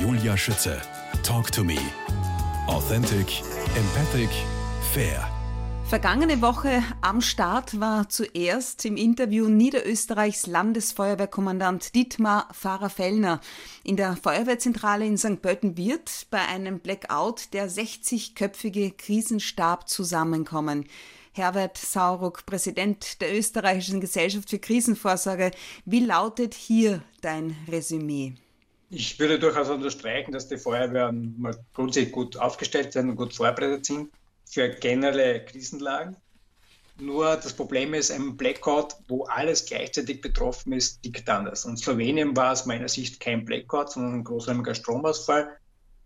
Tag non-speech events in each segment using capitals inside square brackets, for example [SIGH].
Julia Schütze. Talk to me. Authentic, empathic, fair. Vergangene Woche am Start war zuerst im Interview Niederösterreichs Landesfeuerwehrkommandant Dietmar Pfarrer-Fellner. In der Feuerwehrzentrale in St. Pölten wird bei einem Blackout der 60-köpfige Krisenstab zusammenkommen. Herbert Sauruck, Präsident der Österreichischen Gesellschaft für Krisenvorsorge. Wie lautet hier dein Resümee? Ich würde durchaus unterstreichen, dass die Feuerwehren grundsätzlich gut aufgestellt sind und gut vorbereitet sind für generelle Krisenlagen. Nur das Problem ist, ein Blackout, wo alles gleichzeitig betroffen ist, liegt anders. Und Slowenien war aus meiner Sicht kein Blackout, sondern ein großräumiger Stromausfall,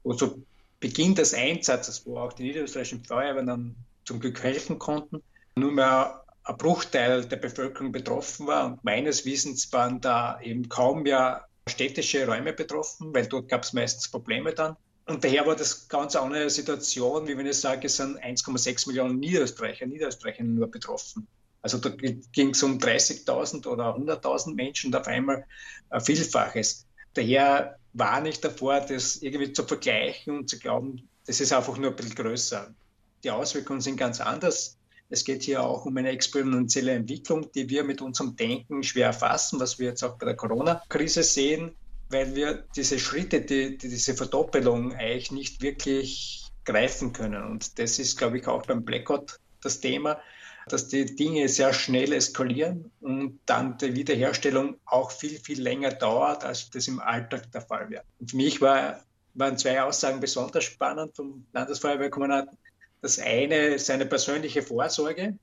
wo zu Beginn des Einsatzes, wo auch die niederösterreichischen Feuerwehren dann zum Glück helfen konnten, nur mehr ein Bruchteil der Bevölkerung betroffen war. Und meines Wissens waren da eben kaum mehr städtische Räume betroffen, weil dort gab es meistens Probleme dann. Und daher war das ganz andere Situation, wie wenn ich sage, es sind 1,6 Millionen Niederösterreicher, Niederösterreicher nur betroffen. Also da ging es um 30.000 oder 100.000 Menschen und auf einmal ein Vielfaches. Daher war ich davor, das irgendwie zu vergleichen und zu glauben, das ist einfach nur ein bisschen größer. Die Auswirkungen sind ganz anders. Es geht hier auch um eine exponentielle Entwicklung, die wir mit unserem Denken schwer erfassen, was wir jetzt auch bei der Corona-Krise sehen weil wir diese Schritte, die, die, diese Verdoppelung eigentlich nicht wirklich greifen können. Und das ist, glaube ich, auch beim Blackout das Thema, dass die Dinge sehr schnell eskalieren und dann die Wiederherstellung auch viel, viel länger dauert, als das im Alltag der Fall wäre. Und für mich war, waren zwei Aussagen besonders spannend vom Landesfeuerwehrkommandanten. Das eine seine persönliche Vorsorge,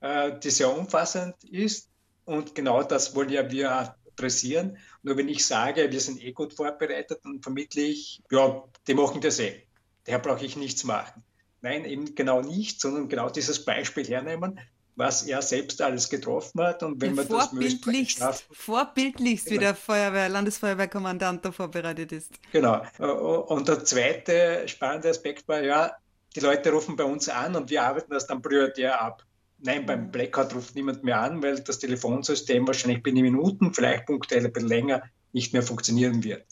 äh, die sehr umfassend ist. Und genau das wollen ja wir pressieren. Nur wenn ich sage, wir sind eh gut vorbereitet, dann vermittle ich, ja, die machen das eh. Daher brauche ich nichts machen. Nein, eben genau nicht, sondern genau dieses Beispiel hernehmen, was er selbst alles getroffen hat und wenn ja, man das möglichst vorbildlichst, wie genau. der Feuerwehr, Landesfeuerwehrkommandant da vorbereitet ist. Genau. Und der zweite spannende Aspekt war ja, die Leute rufen bei uns an und wir arbeiten das dann prioritär ab. Nein, beim Blackout ruft niemand mehr an, weil das Telefonsystem wahrscheinlich binnen Minuten, vielleicht punktuell ein bisschen länger, nicht mehr funktionieren wird.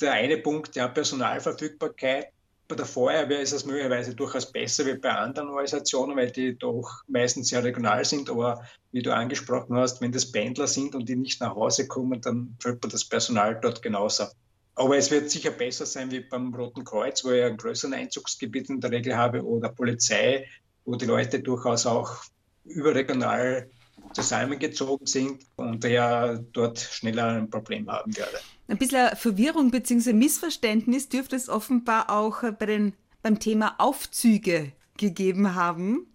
Der eine Punkt, ja, Personalverfügbarkeit. Bei der Feuerwehr ist es möglicherweise durchaus besser wie bei anderen Organisationen, weil die doch meistens sehr regional sind. Aber wie du angesprochen hast, wenn das Pendler sind und die nicht nach Hause kommen, dann fällt man das Personal dort genauso. Aber es wird sicher besser sein wie beim Roten Kreuz, wo ich einen größeren Einzugsgebiet in der Regel habe, oder Polizei, wo die Leute durchaus auch überregional zusammengezogen sind und daher dort schneller ein Problem haben werde. Ein bisschen Verwirrung bzw. Missverständnis dürfte es offenbar auch bei den, beim Thema Aufzüge gegeben haben.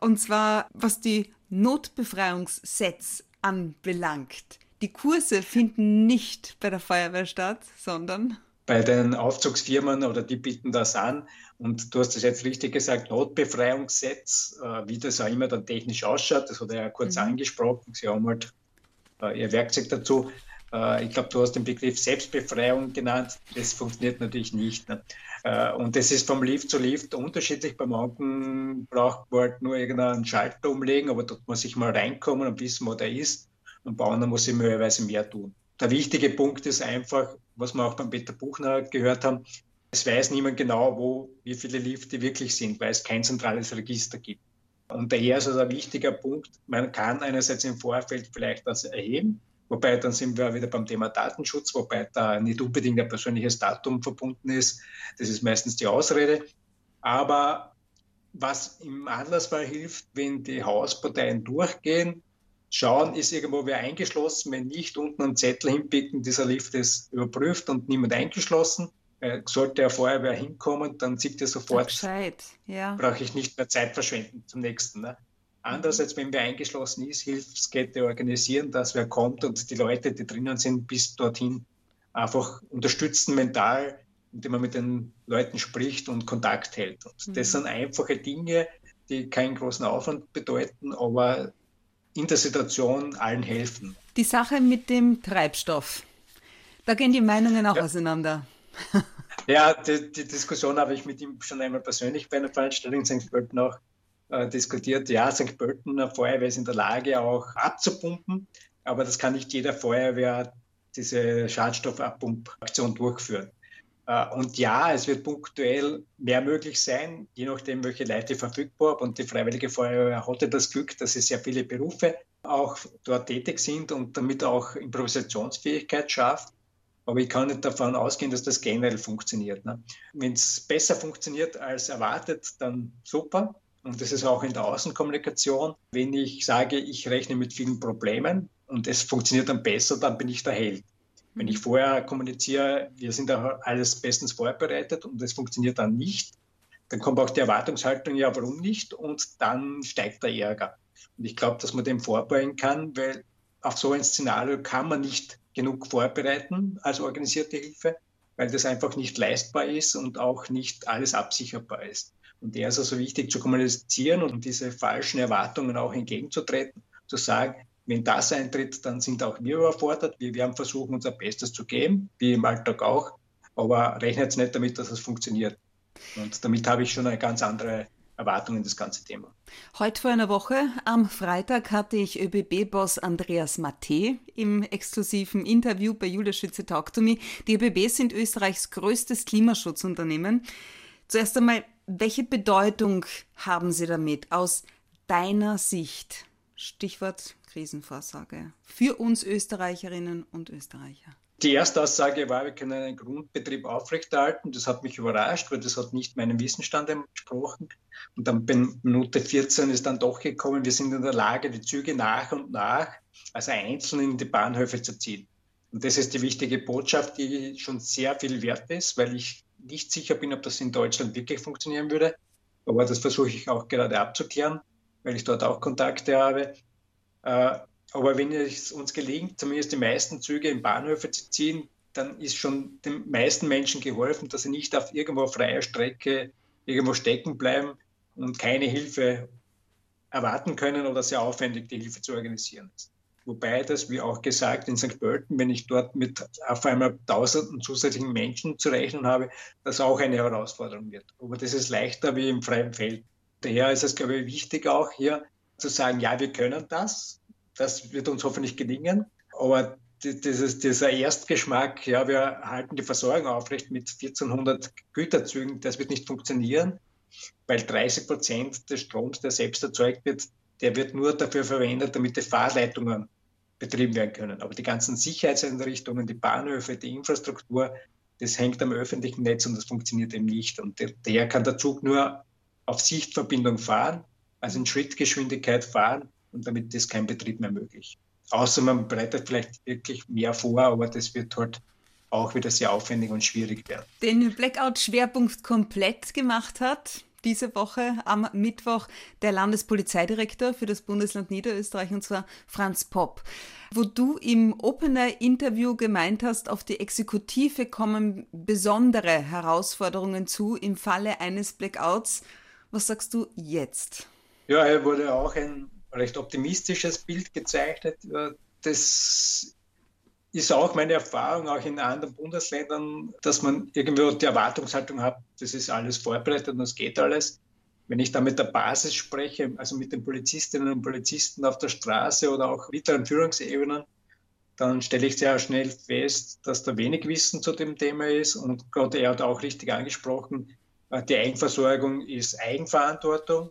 Und zwar was die Notbefreiungssets anbelangt. Die Kurse finden nicht bei der Feuerwehr statt, sondern bei den Aufzugsfirmen oder die bieten das an. Und du hast es jetzt richtig gesagt, Notbefreiungssetz, äh, wie das auch immer dann technisch ausschaut, das hat er ja kurz mhm. angesprochen. Sie haben halt äh, ihr Werkzeug dazu. Äh, ich glaube, du hast den Begriff Selbstbefreiung genannt. Das funktioniert natürlich nicht. Ne? Äh, und das ist vom Lift zu Lift unterschiedlich. Bei manchen braucht man halt nur irgendeinen Schalter umlegen, aber dort muss ich mal reinkommen und wissen, wo der ist. Und bei anderen muss ich möglicherweise mehr tun der wichtige Punkt ist einfach, was wir auch beim Peter Buchner gehört haben, es weiß niemand genau, wo, wie viele Lifte wirklich sind, weil es kein zentrales Register gibt. Und daher ist also ein wichtiger Punkt, man kann einerseits im Vorfeld vielleicht das erheben, wobei dann sind wir wieder beim Thema Datenschutz, wobei da nicht unbedingt ein persönliches Datum verbunden ist. Das ist meistens die Ausrede. Aber was im Anlassfall hilft, wenn die Hausparteien durchgehen, schauen, ist irgendwo wer eingeschlossen. Wenn nicht, unten einen Zettel hinpicken, dieser Lift ist überprüft und niemand eingeschlossen. Äh, sollte er vorher wer hinkommen, dann sieht er sofort, ja. brauche ich nicht mehr Zeit verschwenden zum nächsten. Ne? Andererseits, wenn wer eingeschlossen ist, Hilfskette organisieren, dass wer kommt und die Leute, die drinnen sind, bis dorthin einfach unterstützen mental, indem man mit den Leuten spricht und Kontakt hält. Und mhm. das sind einfache Dinge, die keinen großen Aufwand bedeuten, aber in der Situation allen helfen. Die Sache mit dem Treibstoff, da gehen die Meinungen auch ja. auseinander. [LAUGHS] Ja, die, die, Diskussion habe ich mit ihm schon einmal persönlich bei einer Veranstaltung in St. Pölten auch äh, diskutiert. Ja, St. Pölten, eine Feuerwehr ist in der Lage, auch abzupumpen, aber das kann nicht jeder Feuerwehr diese Schadstoffabpumpaktion durchführen. Äh, und ja, es wird punktuell mehr möglich sein, je nachdem, welche Leute verfügbar sind. Und die Freiwillige Feuerwehr hatte das Glück, dass sie sehr viele Berufe auch dort tätig sind und damit auch Improvisationsfähigkeit schafft. Aber ich kann nicht davon ausgehen, dass das generell funktioniert. Ne? Wenn es besser funktioniert als erwartet, dann super. Und das ist auch in der Außenkommunikation. Wenn ich sage, ich rechne mit vielen Problemen und es funktioniert dann besser, dann bin ich der Held. Wenn ich vorher kommuniziere, wir sind da alles bestens vorbereitet und es funktioniert dann nicht, dann kommt auch die Erwartungshaltung, ja, warum nicht? Und dann steigt der Ärger. Und ich glaube, dass man dem vorbeugen kann, weil auf so ein Szenario kann man nicht genug vorbereiten als organisierte Hilfe, weil das einfach nicht leistbar ist und auch nicht alles absicherbar ist. Und der ist also wichtig zu kommunizieren und diese falschen Erwartungen auch entgegenzutreten, zu sagen, wenn das eintritt, dann sind auch wir überfordert. Wir werden versuchen, unser Bestes zu geben, wie im Alltag auch, aber rechnet nicht damit, dass es funktioniert. Und damit habe ich schon eine ganz andere Erwartungen das ganze Thema. Heute vor einer Woche, am Freitag, hatte ich ÖBB-Boss Andreas Matte im exklusiven Interview bei Julia Schütze Talk to Me. Die ÖBB sind Österreichs größtes Klimaschutzunternehmen. Zuerst einmal, welche Bedeutung haben Sie damit aus deiner Sicht? Stichwort Krisenvorsorge für uns Österreicherinnen und Österreicher. Die erste Aussage war, wir können einen Grundbetrieb aufrechterhalten. Das hat mich überrascht, weil das hat nicht meinem Wissensstand entsprochen. Und dann bei Minute 14 ist dann doch gekommen, wir sind in der Lage, die Züge nach und nach, also einzeln in die Bahnhöfe zu ziehen. Und das ist die wichtige Botschaft, die schon sehr viel wert ist, weil ich nicht sicher bin, ob das in Deutschland wirklich funktionieren würde. Aber das versuche ich auch gerade abzuklären, weil ich dort auch Kontakte habe. Äh, aber wenn es uns gelingt, zumindest die meisten Züge in Bahnhöfe zu ziehen, dann ist schon den meisten Menschen geholfen, dass sie nicht auf irgendwo freier Strecke irgendwo stecken bleiben und keine Hilfe erwarten können oder sehr aufwendig die Hilfe zu organisieren ist. Wobei das, wie auch gesagt, in St. Pölten, wenn ich dort mit auf einmal tausenden zusätzlichen Menschen zu rechnen habe, das auch eine Herausforderung wird. Aber das ist leichter wie im freien Feld. Daher ist es, glaube ich, wichtig auch hier zu sagen, ja, wir können das, das wird uns hoffentlich gelingen. Aber dieses, dieser Erstgeschmack, ja, wir halten die Versorgung aufrecht mit 1400 Güterzügen, das wird nicht funktionieren, weil 30 Prozent des Stroms, der selbst erzeugt wird, der wird nur dafür verwendet, damit die Fahrleitungen betrieben werden können. Aber die ganzen Sicherheitseinrichtungen, die Bahnhöfe, die Infrastruktur, das hängt am öffentlichen Netz und das funktioniert eben nicht. Und daher kann der Zug nur auf Sichtverbindung fahren, also in Schrittgeschwindigkeit fahren und damit ist kein Betrieb mehr möglich. Außer man bereitet vielleicht wirklich mehr vor, aber das wird halt auch wieder sehr aufwendig und schwierig werden. Den Blackout-Schwerpunkt komplett gemacht hat diese Woche am Mittwoch der Landespolizeidirektor für das Bundesland Niederösterreich und zwar Franz Popp. Wo du im Opener-Interview gemeint hast, auf die Exekutive kommen besondere Herausforderungen zu im Falle eines Blackouts. Was sagst du jetzt? Ja, er wurde auch ein recht optimistisches Bild gezeichnet. Das ist auch meine Erfahrung, auch in anderen Bundesländern, dass man irgendwo die Erwartungshaltung hat, das ist alles vorbereitet und es geht alles. Wenn ich da mit der Basis spreche, also mit den Polizistinnen und Polizisten auf der Straße oder auch mittleren Führungsebenen, dann stelle ich sehr schnell fest, dass da wenig Wissen zu dem Thema ist. Und gerade er hat auch richtig angesprochen, die Eigenversorgung ist Eigenverantwortung.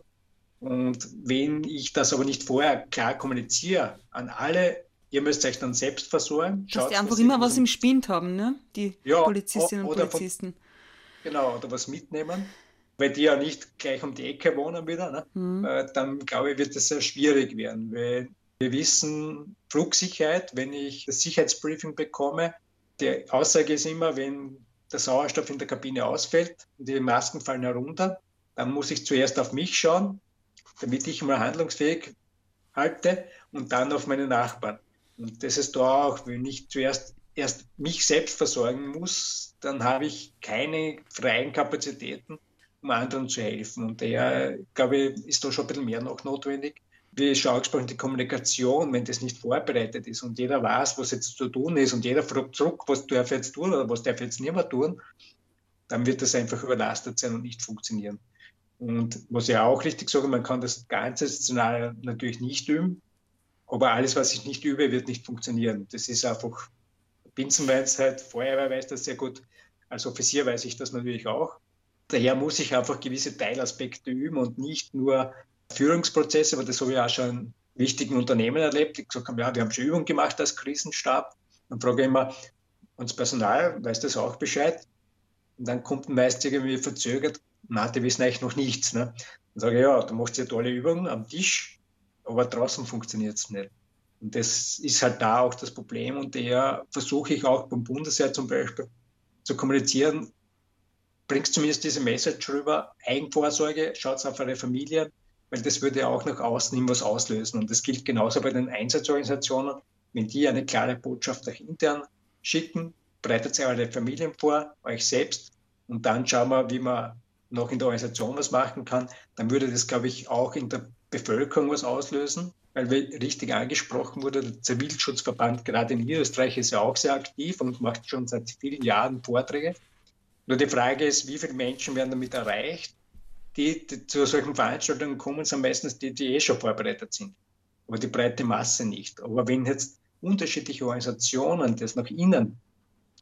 Und wenn ich das aber nicht vorher klar kommuniziere an alle, ihr müsst euch dann selbst versorgen. Dass die einfach immer was im Spind haben, ne? die ja, Polizistinnen und Polizisten. Von, genau, oder was mitnehmen, weil die ja nicht gleich um die Ecke wohnen wieder. Ne? Mhm. Äh, dann glaube ich, wird das sehr schwierig werden, weil wir wissen, Flugsicherheit, wenn ich das Sicherheitsbriefing bekomme, die Aussage ist immer, wenn der Sauerstoff in der Kabine ausfällt und die Masken fallen herunter, dann muss ich zuerst auf mich schauen, damit ich mal handlungsfähig halte und dann auf meine Nachbarn. Und das ist da auch, wenn ich zuerst erst mich selbst versorgen muss, dann habe ich keine freien Kapazitäten, um anderen zu helfen. Und daher, glaube ich, ist da schon ein bisschen mehr noch notwendig. Wie schon angesprochen, die Kommunikation, wenn das nicht vorbereitet ist und jeder weiß, was jetzt zu tun ist und jeder fragt zurück, was darf jetzt tun oder was darf jetzt nicht mehr tun, dann wird das einfach überlastet sein und nicht funktionieren. Und was ich auch richtig sage, man kann das ganze Szenario natürlich nicht üben, aber alles, was ich nicht übe, wird nicht funktionieren. Das ist einfach Binsenweisheit, Feuerwehr weiß das sehr gut. Als Offizier weiß ich das natürlich auch. Daher muss ich einfach gewisse Teilaspekte üben und nicht nur Führungsprozesse, aber das habe ich auch schon in wichtigen Unternehmen erlebt, die gesagt haben, ja, wir haben schon Übungen gemacht als Krisenstab. Dann frage ich immer, und das Personal weiß das auch Bescheid? Und dann kommt meist irgendwie verzögert, na, die wissen eigentlich noch nichts. Ne? Dann sage ich, ja, du machst ja tolle Übungen am Tisch, aber draußen funktioniert es nicht. Und das ist halt da auch das Problem und der versuche ich auch beim Bundesheer zum Beispiel zu kommunizieren, bringst zumindest diese Message rüber, Eigenvorsorge, schaut auf eure Familien, weil das würde auch nach außen hin was auslösen. Und das gilt genauso bei den Einsatzorganisationen. Wenn die eine klare Botschaft nach intern schicken, bereitet sie eure Familien vor, euch selbst und dann schauen wir, wie man noch in der Organisation was machen kann, dann würde das, glaube ich, auch in der Bevölkerung was auslösen, weil wie richtig angesprochen wurde, der Zivilschutzverband gerade in Niederösterreich ist ja auch sehr aktiv und macht schon seit vielen Jahren Vorträge. Nur die Frage ist, wie viele Menschen werden damit erreicht? Die, die zu solchen Veranstaltungen kommen, sind meistens die, die eh schon vorbereitet sind. Aber die breite Masse nicht. Aber wenn jetzt unterschiedliche Organisationen das nach innen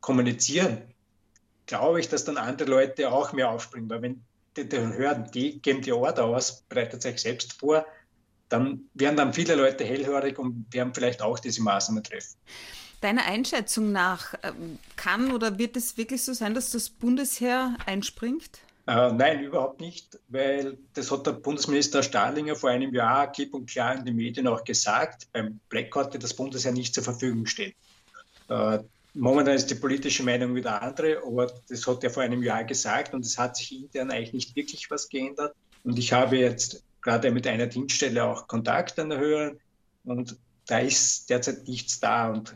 kommunizieren, glaube ich, dass dann andere Leute auch mehr aufspringen. Weil wenn die, die hören, die geben die Order aus, bereitet sich selbst vor, dann werden dann viele Leute hellhörig und werden vielleicht auch diese Maßnahmen treffen. Deiner Einschätzung nach, ähm, kann oder wird es wirklich so sein, dass das Bundesheer einspringt? Äh, nein, überhaupt nicht, weil das hat der Bundesminister Stahlinger vor einem Jahr klipp und klar in den Medien auch gesagt, beim Blackout wird das Bundesheer nicht zur Verfügung stehen. Äh, momentan ist die politische Meinung wieder andere, aber das hat er vor einem Jahr gesagt und es hat sich intern eigentlich nicht wirklich was geändert. Und ich habe jetzt gerade mit einer Dienststelle auch Kontakt an der Höhe und da ist derzeit nichts da. Und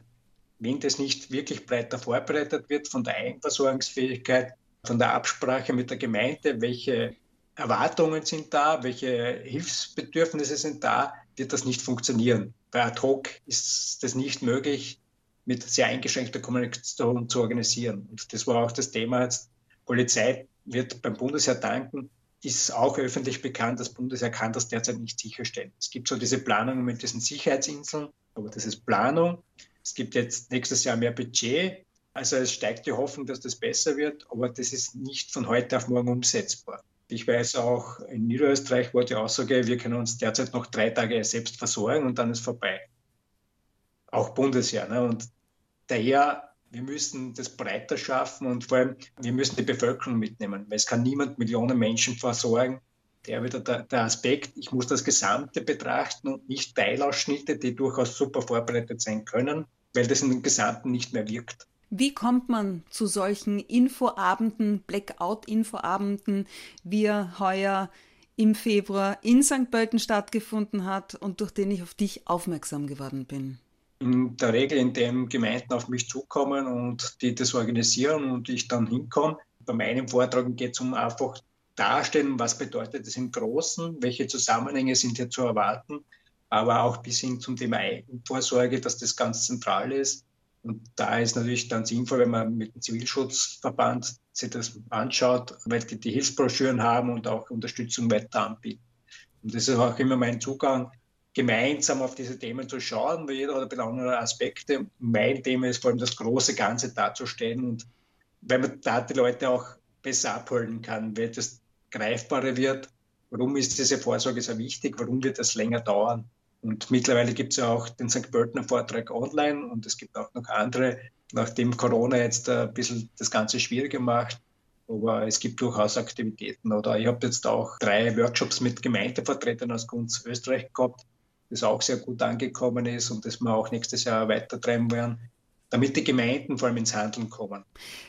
wenn das nicht wirklich breiter vorbereitet wird von der Eigenversorgungsfähigkeit, von der Absprache mit der Gemeinde, welche Erwartungen sind da, welche Hilfsbedürfnisse sind da, wird das nicht funktionieren. Bei ad hoc ist das nicht möglich, mit sehr eingeschränkter Kommunikation zu organisieren. Und das war auch das Thema jetzt. Polizei wird beim Bundesheer danken, ist auch öffentlich bekannt, das Bundesheer kann das derzeit nicht sicherstellen. Es gibt so diese Planungen mit diesen Sicherheitsinseln, aber das ist Planung. Es gibt jetzt nächstes Jahr mehr Budget. Also es steigt die Hoffnung, dass das besser wird, aber das ist nicht von heute auf morgen umsetzbar. Ich weiß auch, in Niederösterreich wurde die Aussage, wir können uns derzeit noch drei Tage selbst versorgen und dann ist vorbei. Auch Bundesjahr. Ne? Und daher, wir müssen das breiter schaffen und vor allem, wir müssen die Bevölkerung mitnehmen, weil es kann niemand Millionen Menschen versorgen. Der wieder der, der Aspekt, ich muss das Gesamte betrachten und nicht Teilausschnitte, die durchaus super vorbereitet sein können, weil das in den Gesamten nicht mehr wirkt. Wie kommt man zu solchen Infoabenden, Blackout-Infoabenden, wie er heuer im Februar in St. Pölten stattgefunden hat und durch den ich auf dich aufmerksam geworden bin? In der Regel, indem Gemeinden auf mich zukommen und die das organisieren und ich dann hinkomme. Bei meinem Vortrag geht es um einfach darstellen, was bedeutet es im Großen, welche Zusammenhänge sind hier zu erwarten, aber auch bis hin zum Thema Eigenvorsorge, dass das ganz zentral ist und da ist natürlich dann sinnvoll, wenn man mit dem Zivilschutzverband sich das anschaut, weil die die Hilfsbroschüren haben und auch Unterstützung weiter anbieten. Und das ist auch immer mein Zugang, gemeinsam auf diese Themen zu schauen, weil jeder hat ein bisschen andere Aspekte. Mein Thema ist vor allem das große Ganze darzustellen und weil man da die Leute auch besser abholen kann, weil das greifbarer wird. Warum ist diese Vorsorge so wichtig? Warum wird das länger dauern? Und mittlerweile gibt es ja auch den St. Pöltener Vortrag online und es gibt auch noch andere, nachdem Corona jetzt ein bisschen das Ganze schwieriger macht. Aber es gibt durchaus Aktivitäten. Oder ich habe jetzt auch drei Workshops mit Gemeindevertretern aus ganz Österreich gehabt, das auch sehr gut angekommen ist und das wir auch nächstes Jahr weitertreiben werden damit die Gemeinden vor allem ins Handeln kommen.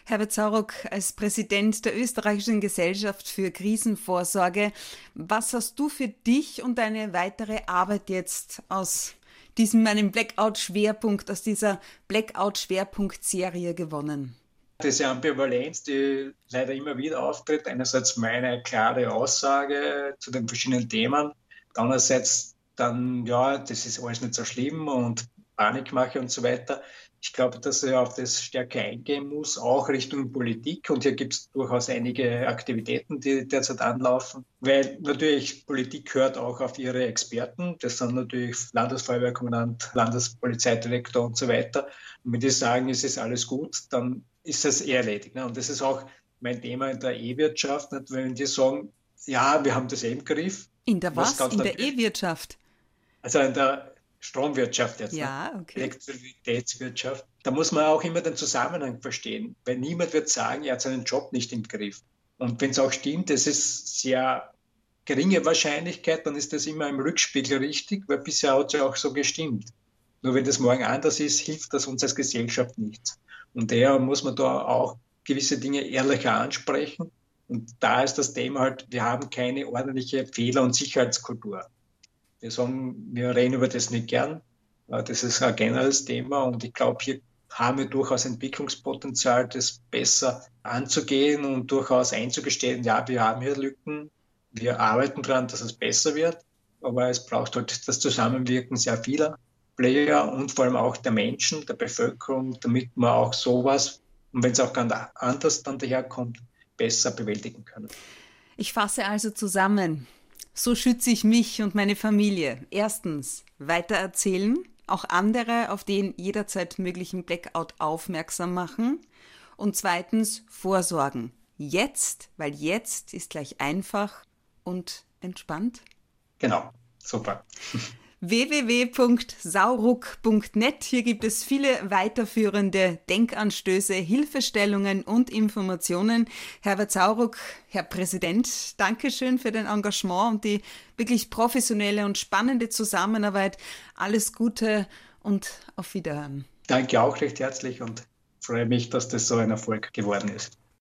Herbert Sauruck, als Präsident der Österreichischen Gesellschaft für Krisenvorsorge, was hast du für dich und deine weitere Arbeit jetzt aus diesem meinem Blackout-Schwerpunkt, aus dieser Blackout-Schwerpunkt-Serie gewonnen? Diese Ambivalenz, die leider immer wieder auftritt, einerseits meine klare Aussage zu den verschiedenen Themen, andererseits dann, ja, das ist alles nicht so schlimm und Panikmache und so weiter Ich glaube, dass er auf das stärker eingehen muss, auch Richtung Politik. Und hier gibt es durchaus einige Aktivitäten, die derzeit anlaufen, weil natürlich Politik hört auch auf ihre Experten. Das sind natürlich Landesfeuerwehrkommandant, Landespolizeidirektor und so weiter. Und wenn die sagen, es ist alles gut, dann ist das eher erledigt. Ne? Und das ist auch mein Thema in der E-Wirtschaft. Wenn die sagen, ja, wir haben das eh im Griff. In der was? was in der E-Wirtschaft? Also in der Stromwirtschaft jetzt, ne? ja, okay. Elektrizitätswirtschaft. Da muss man auch immer den Zusammenhang verstehen, weil niemand wird sagen, er hat seinen Job nicht im Griff. Und wenn es auch stimmt, es ist sehr geringe Wahrscheinlichkeit, dann ist das immer im Rückspiegel richtig, weil bisher hat es ja auch so gestimmt. Nur wenn das morgen anders ist, hilft das uns als Gesellschaft nichts. Und daher muss man da auch gewisse Dinge ehrlicher ansprechen. Und da ist das Thema halt, wir haben keine ordentliche Fehler- und Sicherheitskultur. Wir sagen, wir reden über das nicht gern. Das ist ein generelles Thema und ich glaube, hier haben wir durchaus Entwicklungspotenzial, das besser anzugehen und durchaus einzugestehen, ja, wir haben hier Lücken, wir arbeiten daran, dass es besser wird, aber es braucht halt das Zusammenwirken sehr vieler Player und vor allem auch der Menschen, der Bevölkerung, damit man auch sowas, und wenn es auch ganz anders dann daherkommt, besser bewältigen können. Ich fasse also zusammen. So schütze ich mich und meine Familie. Erstens, weitererzählen, auch andere auf den jederzeit möglichen Blackout aufmerksam machen. Und zweitens, vorsorgen. Jetzt, weil jetzt ist gleich einfach und entspannt. Genau, super. [LAUGHS] www.sauruck.net. Hier gibt es viele weiterführende Denkanstöße, Hilfestellungen und Informationen. Herbert Sauruck, Herr Präsident, Dankeschön für dein Engagement und die wirklich professionelle und spannende Zusammenarbeit. Alles Gute und auf Wiederhören. Danke auch recht herzlich und freue mich, dass das so ein Erfolg geworden ist.